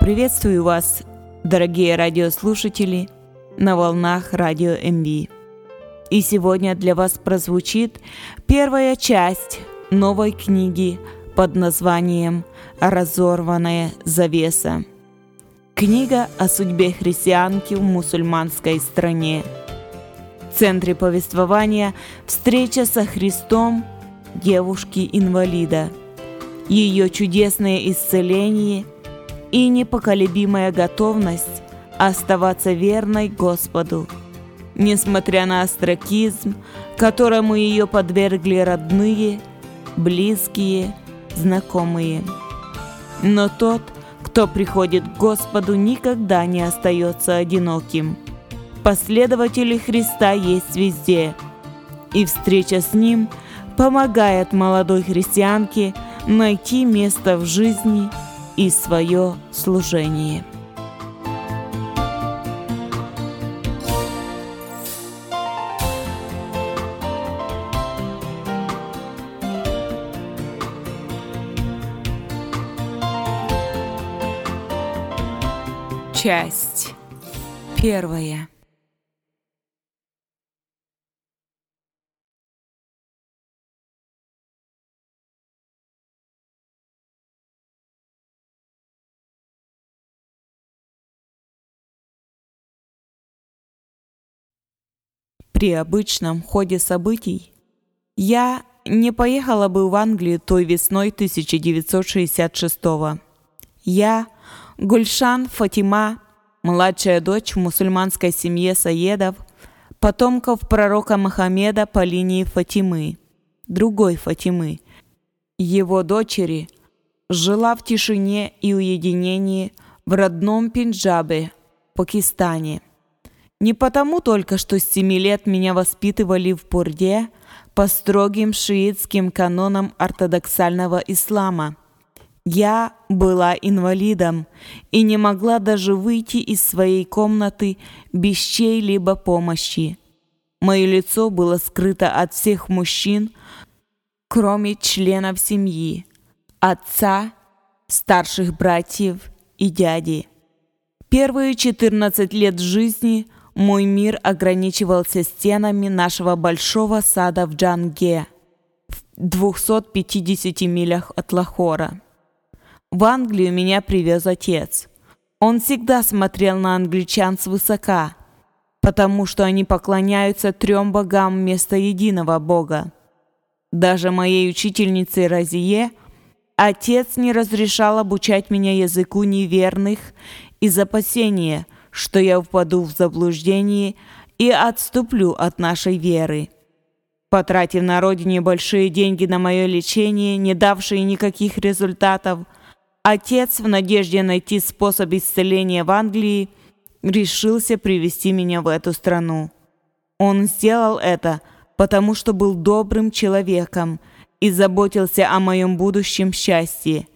Приветствую вас, дорогие радиослушатели, на волнах радио МВ. И сегодня для вас прозвучит первая часть новой книги под названием «Разорванная завеса». Книга о судьбе христианки в мусульманской стране. В центре повествования встреча со Христом девушки-инвалида, ее чудесное исцеление – и непоколебимая готовность оставаться верной Господу, несмотря на астракизм, которому ее подвергли родные, близкие, знакомые. Но тот, кто приходит к Господу, никогда не остается одиноким. Последователи Христа есть везде, и встреча с Ним помогает молодой христианке найти место в жизни – и свое служение. Часть первая. При обычном ходе событий. Я не поехала бы в Англию той весной 1966 -го. Я, Гульшан Фатима, младшая дочь в мусульманской семье Саедов, потомков пророка Мухаммеда по линии Фатимы, другой Фатимы, его дочери, жила в тишине и уединении в родном Пенджабе, Пакистане – не потому только, что с семи лет меня воспитывали в Бурде по строгим шиитским канонам ортодоксального ислама. Я была инвалидом и не могла даже выйти из своей комнаты без чьей-либо помощи. Мое лицо было скрыто от всех мужчин, кроме членов семьи, отца, старших братьев и дяди. Первые 14 лет жизни – мой мир ограничивался стенами нашего большого сада в Джанге, в 250 милях от Лахора. В Англию меня привез отец. Он всегда смотрел на англичан свысока, потому что они поклоняются трем богам вместо единого бога. Даже моей учительнице Розие отец не разрешал обучать меня языку неверных из опасения – что я впаду в заблуждение и отступлю от нашей веры. Потратив на родине большие деньги на мое лечение, не давшие никаких результатов, отец в надежде найти способ исцеления в Англии решился привести меня в эту страну. Он сделал это, потому что был добрым человеком и заботился о моем будущем счастье.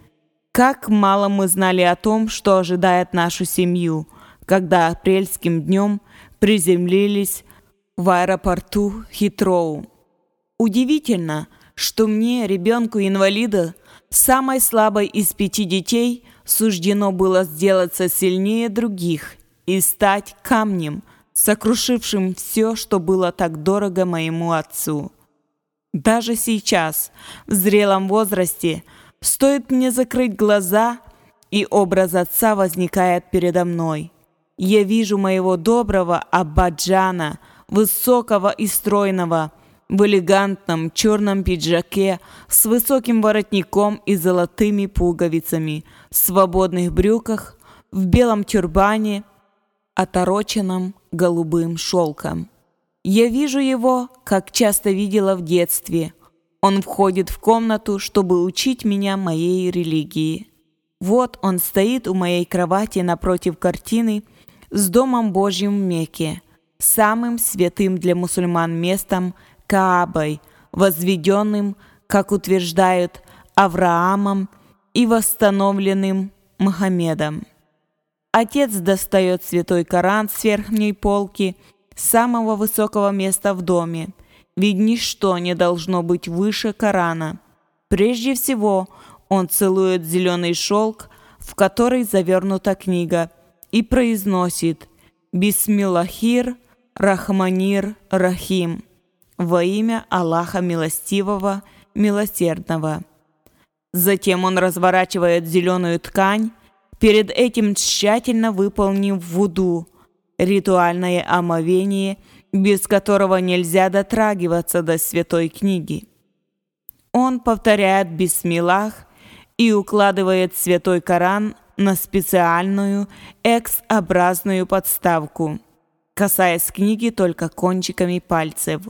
Как мало мы знали о том, что ожидает нашу семью – когда апрельским днем приземлились в аэропорту Хитроу. Удивительно, что мне, ребенку-инвалида, самой слабой из пяти детей, суждено было сделаться сильнее других и стать камнем, сокрушившим все, что было так дорого моему отцу. Даже сейчас, в зрелом возрасте, стоит мне закрыть глаза, и образ отца возникает передо мной. Я вижу моего доброго Абаджана, высокого и стройного, в элегантном черном пиджаке с высоким воротником и золотыми пуговицами, в свободных брюках, в белом тюрбане, отороченном голубым шелком. Я вижу его, как часто видела в детстве. Он входит в комнату, чтобы учить меня моей религии. Вот он стоит у моей кровати напротив картины – с Домом Божьим в Мекке, самым святым для мусульман местом Каабой, возведенным, как утверждают, Авраамом и восстановленным Мухаммедом. Отец достает святой Коран с верхней полки, самого высокого места в доме, ведь ничто не должно быть выше Корана. Прежде всего, он целует зеленый шелк, в которой завернута книга, и произносит «Бисмиллахир, Рахманир, Рахим» во имя Аллаха Милостивого, Милосердного. Затем он разворачивает зеленую ткань, перед этим тщательно выполнив вуду, ритуальное омовение, без которого нельзя дотрагиваться до святой книги. Он повторяет бисмиллах и укладывает святой Коран на специальную X-образную подставку, касаясь книги только кончиками пальцев.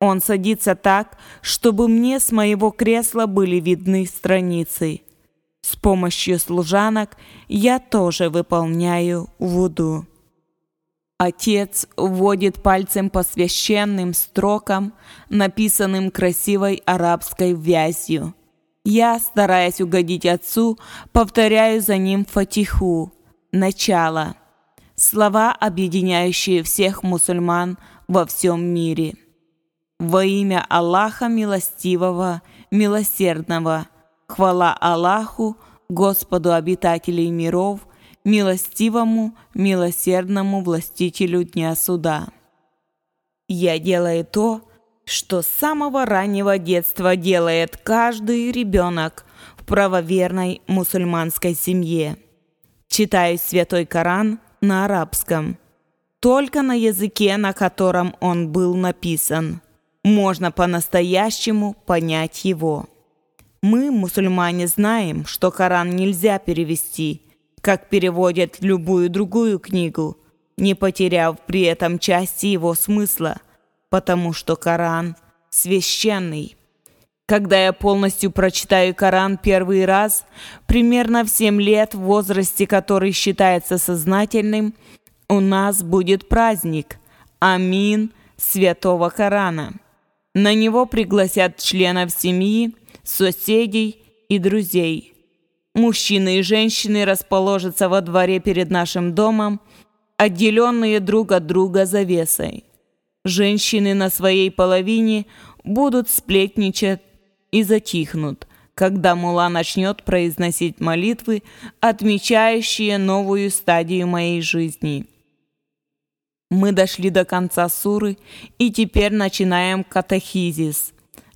Он садится так, чтобы мне с моего кресла были видны страницы. С помощью служанок я тоже выполняю вуду. Отец вводит пальцем по священным строкам, написанным красивой арабской вязью. Я, стараясь угодить отцу, повторяю за ним фатиху, начало, слова, объединяющие всех мусульман во всем мире. Во имя Аллаха Милостивого, Милосердного, хвала Аллаху, Господу обитателей миров, милостивому, милосердному властителю Дня Суда. Я делаю то, что с самого раннего детства делает каждый ребенок в правоверной мусульманской семье. Читаю Святой Коран на арабском. Только на языке, на котором он был написан. Можно по-настоящему понять его. Мы, мусульмане, знаем, что Коран нельзя перевести, как переводят любую другую книгу, не потеряв при этом части его смысла – потому что Коран священный. Когда я полностью прочитаю Коран первый раз, примерно в 7 лет, в возрасте, который считается сознательным, у нас будет праздник Амин Святого Корана. На него пригласят членов семьи, соседей и друзей. Мужчины и женщины расположатся во дворе перед нашим домом, отделенные друг от друга завесой. Женщины на своей половине будут сплетничать и затихнут, когда мула начнет произносить молитвы, отмечающие новую стадию моей жизни. Мы дошли до конца суры и теперь начинаем катахизис.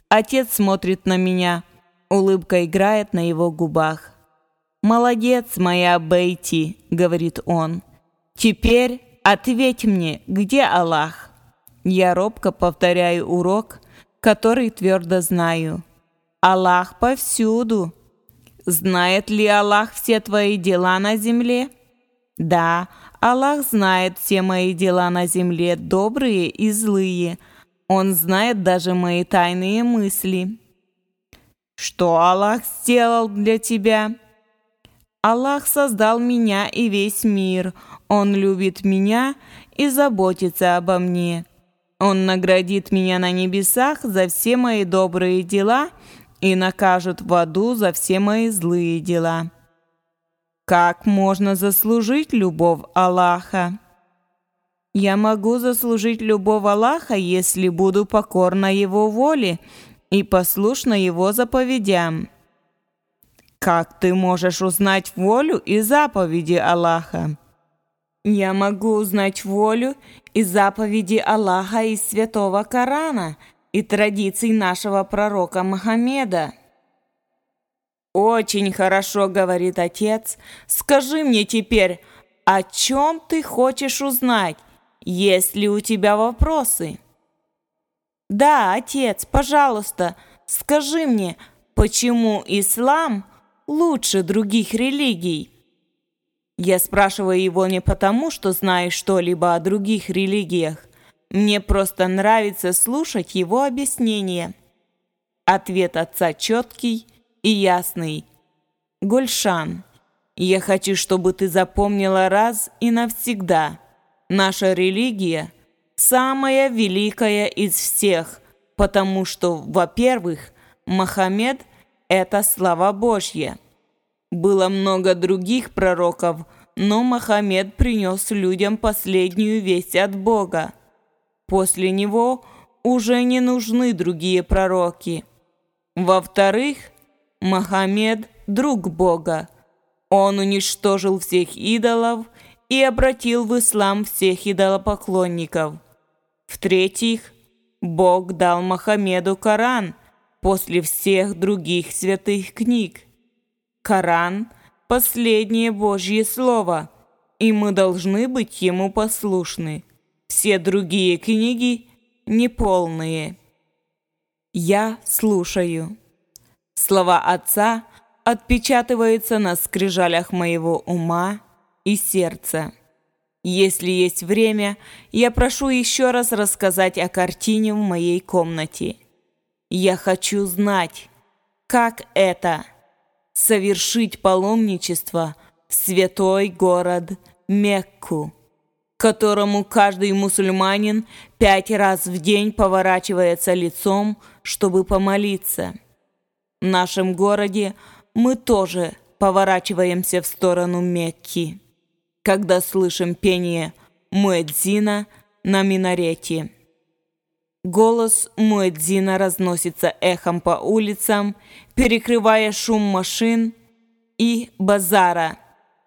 Отец смотрит на меня, улыбка играет на его губах. «Молодец, моя Бейти», — говорит он. «Теперь ответь мне, где Аллах?» Я робко повторяю урок, который твердо знаю. Аллах повсюду. Знает ли Аллах все твои дела на земле? Да, Аллах знает все мои дела на земле, добрые и злые. Он знает даже мои тайные мысли. Что Аллах сделал для тебя? Аллах создал меня и весь мир. Он любит меня и заботится обо мне. Он наградит меня на небесах за все мои добрые дела и накажет в аду за все мои злые дела. Как можно заслужить любовь Аллаха? Я могу заслужить любовь Аллаха, если буду покорна Его воле и послушна Его заповедям. Как ты можешь узнать волю и заповеди Аллаха? Я могу узнать волю и заповеди Аллаха из Святого Корана и традиций нашего пророка Мухаммеда. «Очень хорошо», — говорит отец. «Скажи мне теперь, о чем ты хочешь узнать? Есть ли у тебя вопросы?» «Да, отец, пожалуйста, скажи мне, почему ислам лучше других религий?» Я спрашиваю его не потому, что знаю что-либо о других религиях. Мне просто нравится слушать его объяснения. Ответ отца четкий и ясный. Гульшан, я хочу, чтобы ты запомнила раз и навсегда. Наша религия самая великая из всех, потому что, во-первых, Мохаммед – это слава Божья – было много других пророков, но Мохаммед принес людям последнюю весть от Бога. После него уже не нужны другие пророки. Во-вторых, Мохаммед – друг Бога. Он уничтожил всех идолов и обратил в ислам всех идолопоклонников. В-третьих, Бог дал Мохаммеду Коран после всех других святых книг. Коран – последнее Божье Слово, и мы должны быть ему послушны. Все другие книги – неполные. Я слушаю. Слова Отца отпечатываются на скрижалях моего ума и сердца. Если есть время, я прошу еще раз рассказать о картине в моей комнате. Я хочу знать, как это – совершить паломничество в святой город Мекку, которому каждый мусульманин пять раз в день поворачивается лицом, чтобы помолиться. В нашем городе мы тоже поворачиваемся в сторону Мекки когда слышим пение Муэдзина на минарете. Голос Муэдзина разносится эхом по улицам, перекрывая шум машин и базара,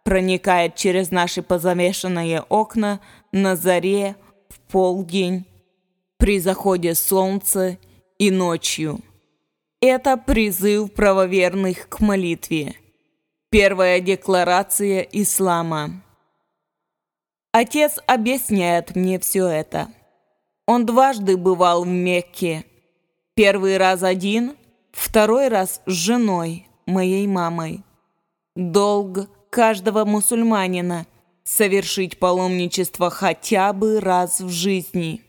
проникает через наши позамешанные окна на заре, в полдень, при заходе солнца и ночью. Это призыв правоверных к молитве. Первая декларация ислама. Отец объясняет мне все это. Он дважды бывал в Мекке. Первый раз один, второй раз с женой, моей мамой. Долг каждого мусульманина – совершить паломничество хотя бы раз в жизни.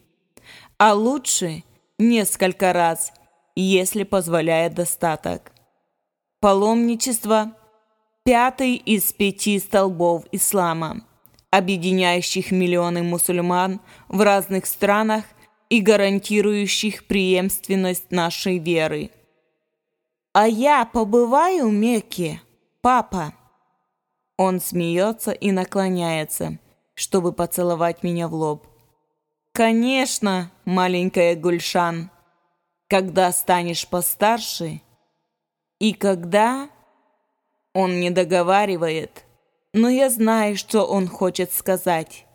А лучше несколько раз, если позволяет достаток. Паломничество – пятый из пяти столбов ислама – объединяющих миллионы мусульман в разных странах и гарантирующих преемственность нашей веры. «А я побываю в Мекке, папа?» Он смеется и наклоняется, чтобы поцеловать меня в лоб. «Конечно, маленькая Гульшан, когда станешь постарше и когда...» Он не договаривает – но я знаю, что он хочет сказать,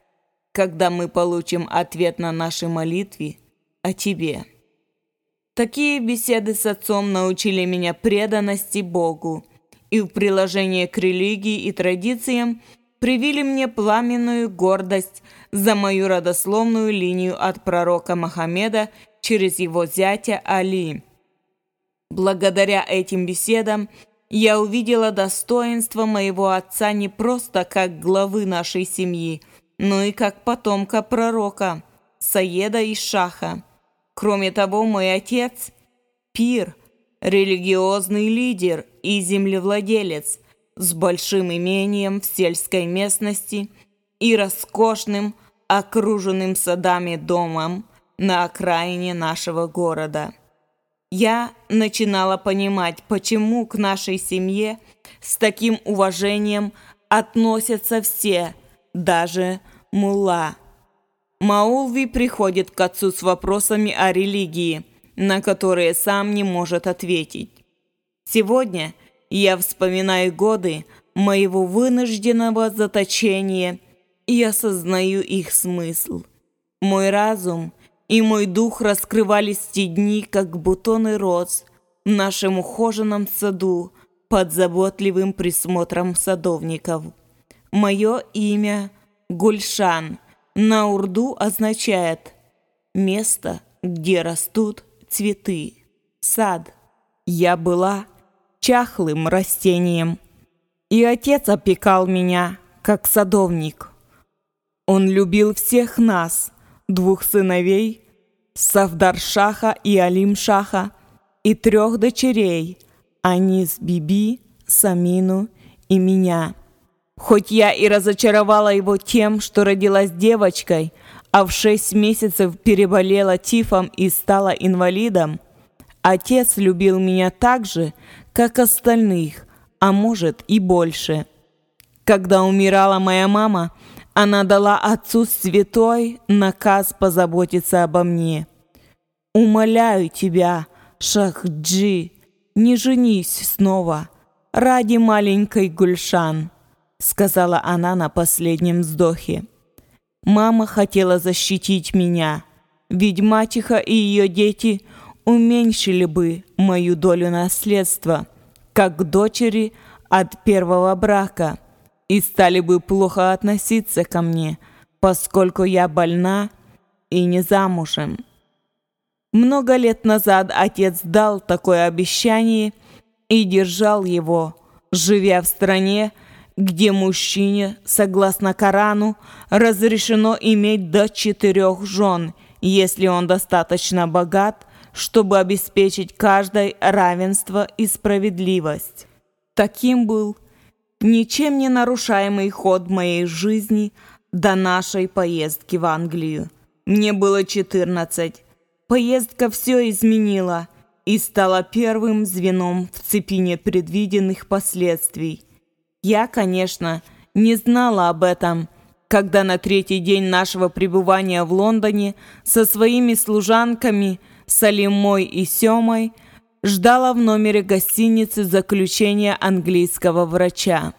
когда мы получим ответ на наши молитвы о тебе. Такие беседы с отцом научили меня преданности Богу и в приложении к религии и традициям привили мне пламенную гордость за мою родословную линию от пророка Мохаммеда через его зятя Али. Благодаря этим беседам я увидела достоинство моего отца не просто как главы нашей семьи, но и как потомка пророка, Саеда и Шаха. Кроме того, мой отец – пир, религиозный лидер и землевладелец с большим имением в сельской местности и роскошным, окруженным садами домом на окраине нашего города я начинала понимать, почему к нашей семье с таким уважением относятся все, даже мулла. Маулви приходит к отцу с вопросами о религии, на которые сам не может ответить. Сегодня я вспоминаю годы моего вынужденного заточения и осознаю их смысл. Мой разум – и мой дух раскрывались те дни, как бутоны роз в нашем ухоженном саду под заботливым присмотром садовников. Мое имя Гульшан на урду означает «место, где растут цветы, сад». Я была чахлым растением, и отец опекал меня, как садовник. Он любил всех нас, двух сыновей Савдаршаха и Алимшаха и трех дочерей, Анис Биби, Самину и меня. Хоть я и разочаровала его тем, что родилась девочкой, а в шесть месяцев переболела тифом и стала инвалидом, отец любил меня так же, как остальных, а может и больше. Когда умирала моя мама, она дала отцу святой наказ позаботиться обо мне. «Умоляю тебя, Шахджи, не женись снова ради маленькой Гульшан». сказала она на последнем вздохе. Мама хотела защитить меня, ведь мачеха и ее дети уменьшили бы мою долю наследства, как дочери от первого брака, и стали бы плохо относиться ко мне, поскольку я больна и не замужем. Много лет назад отец дал такое обещание и держал его, живя в стране, где мужчине, согласно Корану, разрешено иметь до четырех жен, если он достаточно богат, чтобы обеспечить каждой равенство и справедливость. Таким был ничем не нарушаемый ход моей жизни до нашей поездки в Англию. Мне было 14. Поездка все изменила и стала первым звеном в цепи непредвиденных последствий. Я, конечно, не знала об этом, когда на третий день нашего пребывания в Лондоне со своими служанками Салимой и Семой ждала в номере гостиницы заключения английского врача.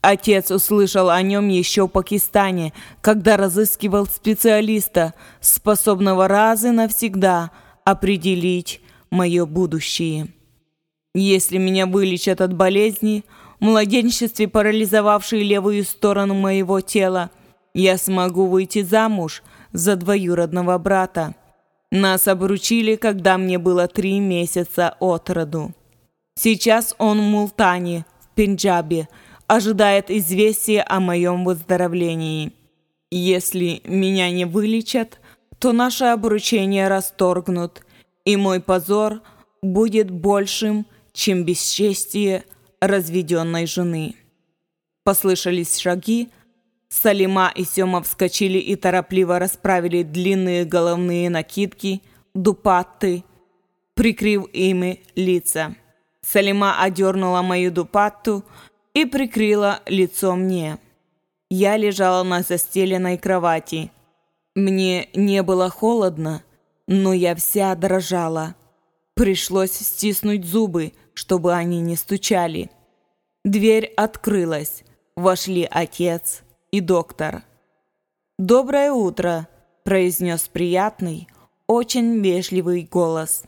Отец услышал о нем еще в Пакистане, когда разыскивал специалиста, способного раз и навсегда определить мое будущее. Если меня вылечат от болезни, в младенчестве парализовавшей левую сторону моего тела, я смогу выйти замуж за двоюродного брата. Нас обручили, когда мне было три месяца от роду. Сейчас он в Мултане, в Пенджабе, ожидает известия о моем выздоровлении. Если меня не вылечат, то наше обручение расторгнут, и мой позор будет большим, чем бесчестие разведенной жены. Послышались шаги, Салима и Сема вскочили и торопливо расправили длинные головные накидки, дупатты, прикрыв ими лица. Салима одернула мою дупатту, и прикрыла лицо мне. Я лежала на застеленной кровати. Мне не было холодно, но я вся дрожала. Пришлось стиснуть зубы, чтобы они не стучали. Дверь открылась. Вошли отец и доктор. «Доброе утро», – произнес приятный, очень вежливый голос.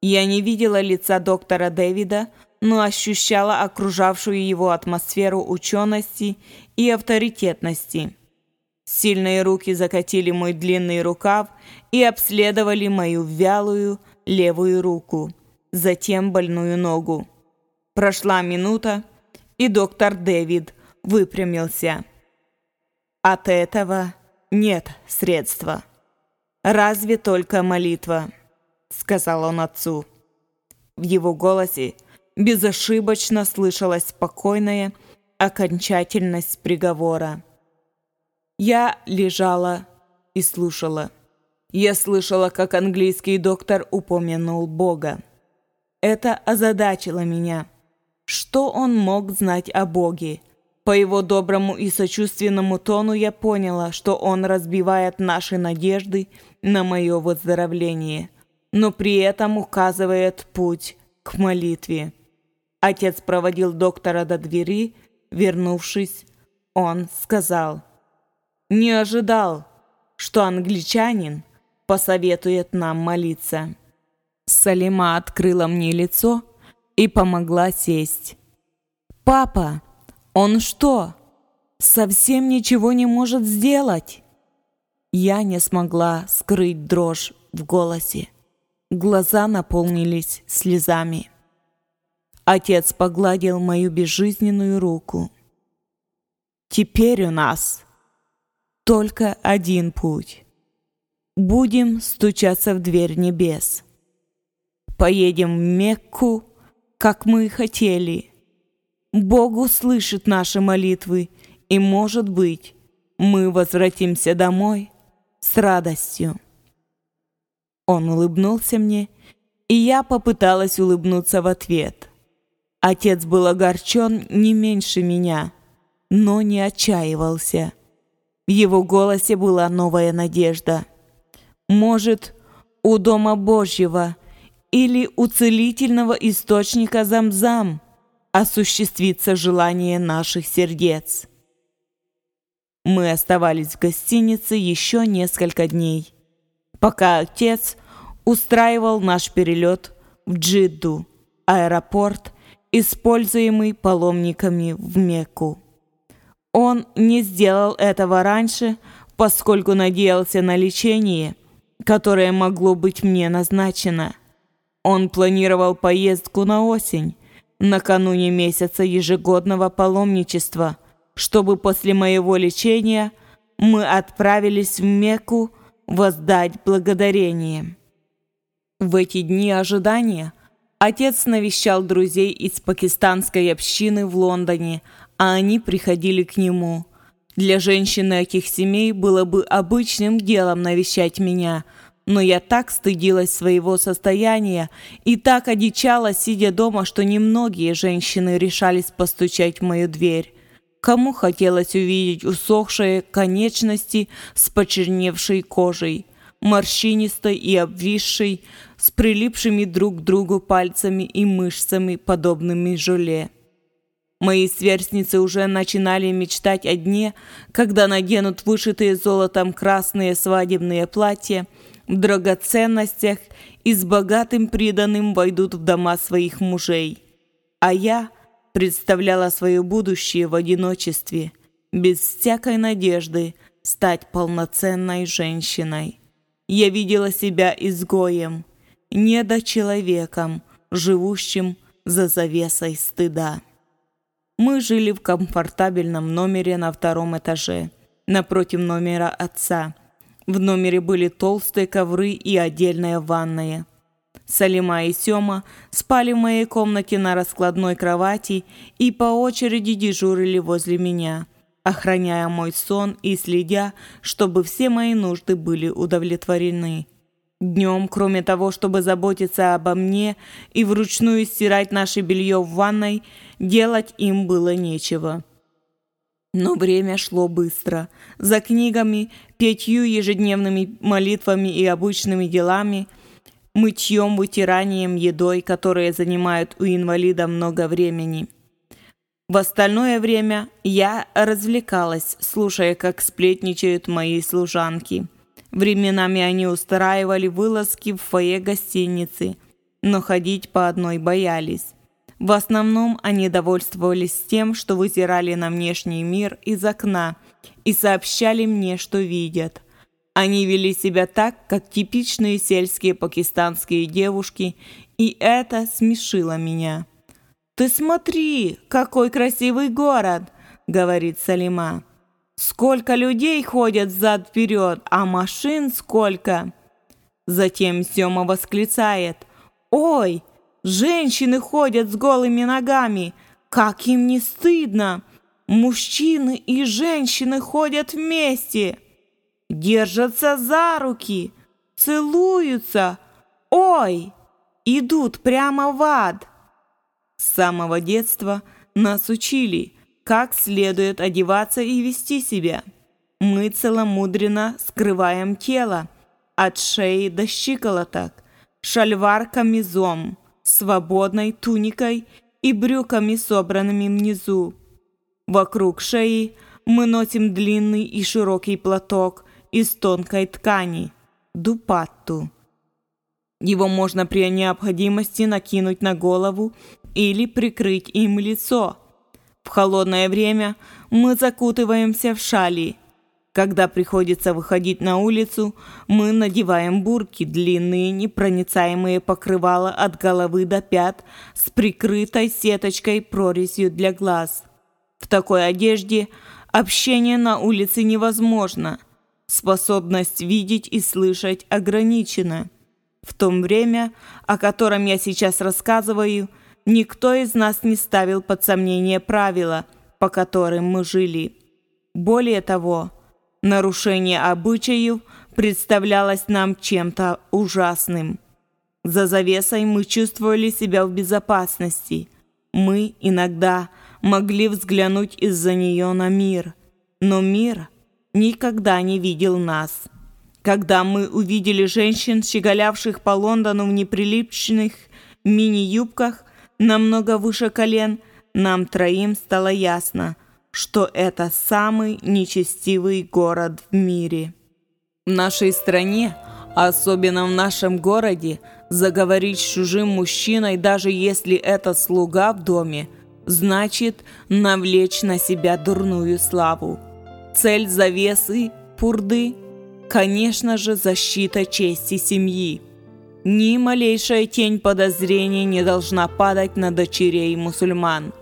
Я не видела лица доктора Дэвида, но ощущала окружавшую его атмосферу учености и авторитетности. Сильные руки закатили мой длинный рукав и обследовали мою вялую левую руку, затем больную ногу. Прошла минута, и доктор Дэвид выпрямился. От этого нет средства. Разве только молитва, сказал он отцу. В его голосе безошибочно слышалась спокойная окончательность приговора. Я лежала и слушала. Я слышала, как английский доктор упомянул Бога. Это озадачило меня. Что он мог знать о Боге? По его доброму и сочувственному тону я поняла, что он разбивает наши надежды на мое выздоровление, но при этом указывает путь к молитве. Отец проводил доктора до двери. Вернувшись, он сказал, «Не ожидал, что англичанин посоветует нам молиться». Салима открыла мне лицо и помогла сесть. «Папа, он что, совсем ничего не может сделать?» Я не смогла скрыть дрожь в голосе. Глаза наполнились слезами. Отец погладил мою безжизненную руку. Теперь у нас только один путь. Будем стучаться в дверь небес. Поедем в Мекку, как мы и хотели. Бог услышит наши молитвы, и, может быть, мы возвратимся домой с радостью. Он улыбнулся мне, и я попыталась улыбнуться в ответ. Отец был огорчен не меньше меня, но не отчаивался. В его голосе была новая надежда. Может, у Дома Божьего или у целительного источника Замзам осуществится желание наших сердец. Мы оставались в гостинице еще несколько дней, пока отец устраивал наш перелет в Джидду, аэропорт, используемый паломниками в Мекку. Он не сделал этого раньше, поскольку надеялся на лечение, которое могло быть мне назначено. Он планировал поездку на осень, накануне месяца ежегодного паломничества, чтобы после моего лечения мы отправились в Мекку воздать благодарение. В эти дни ожидания отец навещал друзей из пакистанской общины в Лондоне, а они приходили к нему. Для женщины этих семей было бы обычным делом навещать меня – но я так стыдилась своего состояния и так одичала, сидя дома, что немногие женщины решались постучать в мою дверь. Кому хотелось увидеть усохшие конечности с почерневшей кожей, морщинистой и обвисшей, с прилипшими друг к другу пальцами и мышцами, подобными желе. Мои сверстницы уже начинали мечтать о дне, когда наденут вышитые золотом красные свадебные платья – драгоценностях и с богатым приданным войдут в дома своих мужей. А я представляла свое будущее в одиночестве, без всякой надежды стать полноценной женщиной. Я видела себя изгоем, недочеловеком, живущим за завесой стыда. Мы жили в комфортабельном номере на втором этаже, напротив номера отца – в номере были толстые ковры и отдельная ванная. Салима и Сёма спали в моей комнате на раскладной кровати и по очереди дежурили возле меня, охраняя мой сон и следя, чтобы все мои нужды были удовлетворены. Днем, кроме того, чтобы заботиться обо мне и вручную стирать наше белье в ванной, делать им было нечего. Но время шло быстро. За книгами, пятью ежедневными молитвами и обычными делами, мытьем, вытиранием, едой, которые занимают у инвалида много времени. В остальное время я развлекалась, слушая, как сплетничают мои служанки. Временами они устраивали вылазки в фойе гостиницы, но ходить по одной боялись. В основном они довольствовались тем, что вызирали на внешний мир из окна и сообщали мне, что видят. Они вели себя так, как типичные сельские пакистанские девушки, и это смешило меня. «Ты смотри, какой красивый город!» — говорит Салима. «Сколько людей ходят зад-вперед, а машин сколько!» Затем Сема восклицает. «Ой, Женщины ходят с голыми ногами. Как им не стыдно! Мужчины и женщины ходят вместе. Держатся за руки, целуются. Ой, идут прямо в ад. С самого детства нас учили, как следует одеваться и вести себя. Мы целомудренно скрываем тело от шеи до щиколоток, шальвар-камизом – свободной туникой и брюками, собранными внизу. Вокруг шеи мы носим длинный и широкий платок из тонкой ткани – дупатту. Его можно при необходимости накинуть на голову или прикрыть им лицо. В холодное время мы закутываемся в шали – когда приходится выходить на улицу, мы надеваем бурки, длинные непроницаемые покрывала от головы до пят с прикрытой сеточкой прорезью для глаз. В такой одежде общение на улице невозможно. Способность видеть и слышать ограничена. В то время, о котором я сейчас рассказываю, никто из нас не ставил под сомнение правила, по которым мы жили. Более того, Нарушение обычаев представлялось нам чем-то ужасным. За завесой мы чувствовали себя в безопасности. Мы иногда могли взглянуть из-за нее на мир, но мир никогда не видел нас. Когда мы увидели женщин, щеголявших по Лондону в неприличных мини-юбках, намного выше колен, нам троим стало ясно, что это самый нечестивый город в мире. В нашей стране, особенно в нашем городе, заговорить с чужим мужчиной, даже если это слуга в доме, значит навлечь на себя дурную славу. Цель завесы, пурды, конечно же, защита чести семьи. Ни малейшая тень подозрения не должна падать на дочерей мусульман.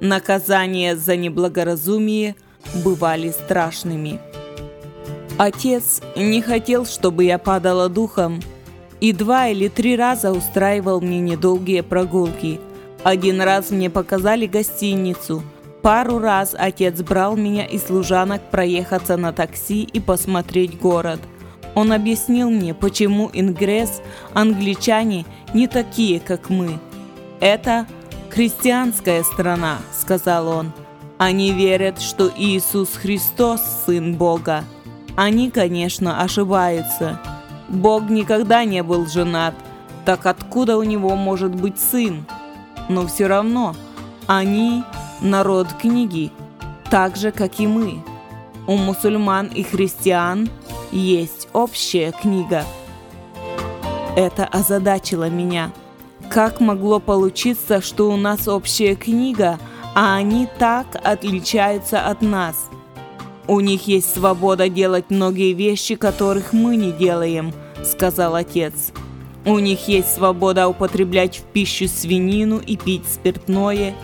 Наказания за неблагоразумие бывали страшными. Отец не хотел, чтобы я падала духом, и два или три раза устраивал мне недолгие прогулки. Один раз мне показали гостиницу. Пару раз отец брал меня и служанок проехаться на такси и посмотреть город. Он объяснил мне, почему ингресс, англичане не такие, как мы. Это христианская страна, сказал он. Они верят, что Иисус Христос – Сын Бога. Они, конечно, ошибаются. Бог никогда не был женат, так откуда у него может быть сын? Но все равно они народ книги, так же, как и мы. У мусульман и христиан есть общая книга. Это озадачило меня. Как могло получиться, что у нас общая книга, а они так отличаются от нас? «У них есть свобода делать многие вещи, которых мы не делаем», — сказал отец. «У них есть свобода употреблять в пищу свинину и пить спиртное.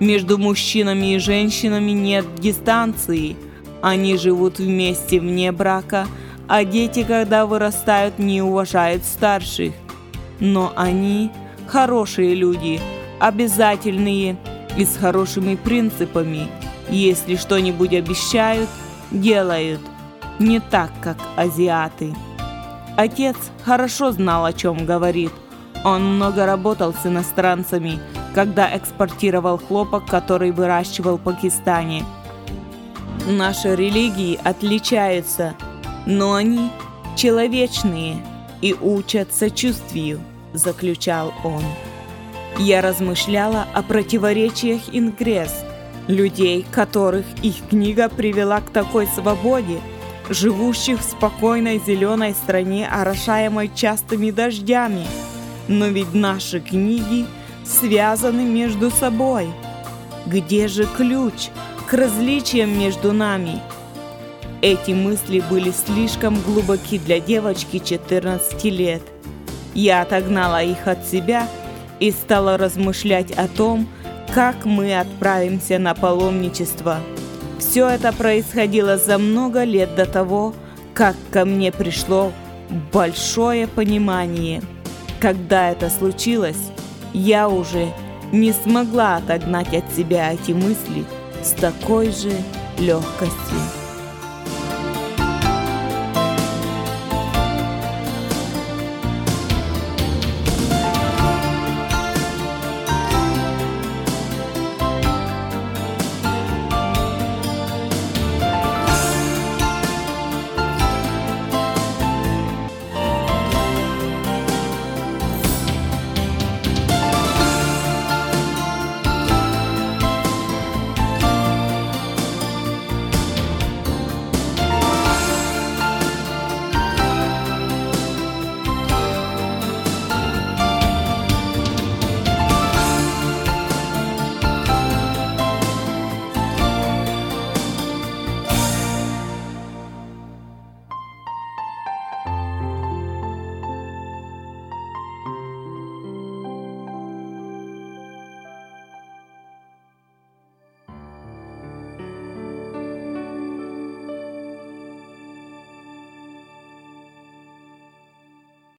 Между мужчинами и женщинами нет дистанции. Они живут вместе вне брака, а дети, когда вырастают, не уважают старших. Но они хорошие люди, обязательные и с хорошими принципами. Если что-нибудь обещают – делают не так, как азиаты. Отец хорошо знал, о чем говорит. Он много работал с иностранцами, когда экспортировал хлопок, который выращивал в Пакистане. Наши религии отличаются, но они человечные и учат сочувствию, заключал он. Я размышляла о противоречиях ингресс – людей, которых их книга привела к такой свободе, живущих в спокойной зеленой стране, орошаемой частыми дождями. Но ведь наши книги связаны между собой. Где же ключ к различиям между нами? Эти мысли были слишком глубоки для девочки 14 лет. Я отогнала их от себя и стала размышлять о том, как мы отправимся на паломничество. Все это происходило за много лет до того, как ко мне пришло большое понимание. Когда это случилось, я уже не смогла отогнать от себя эти мысли с такой же легкостью.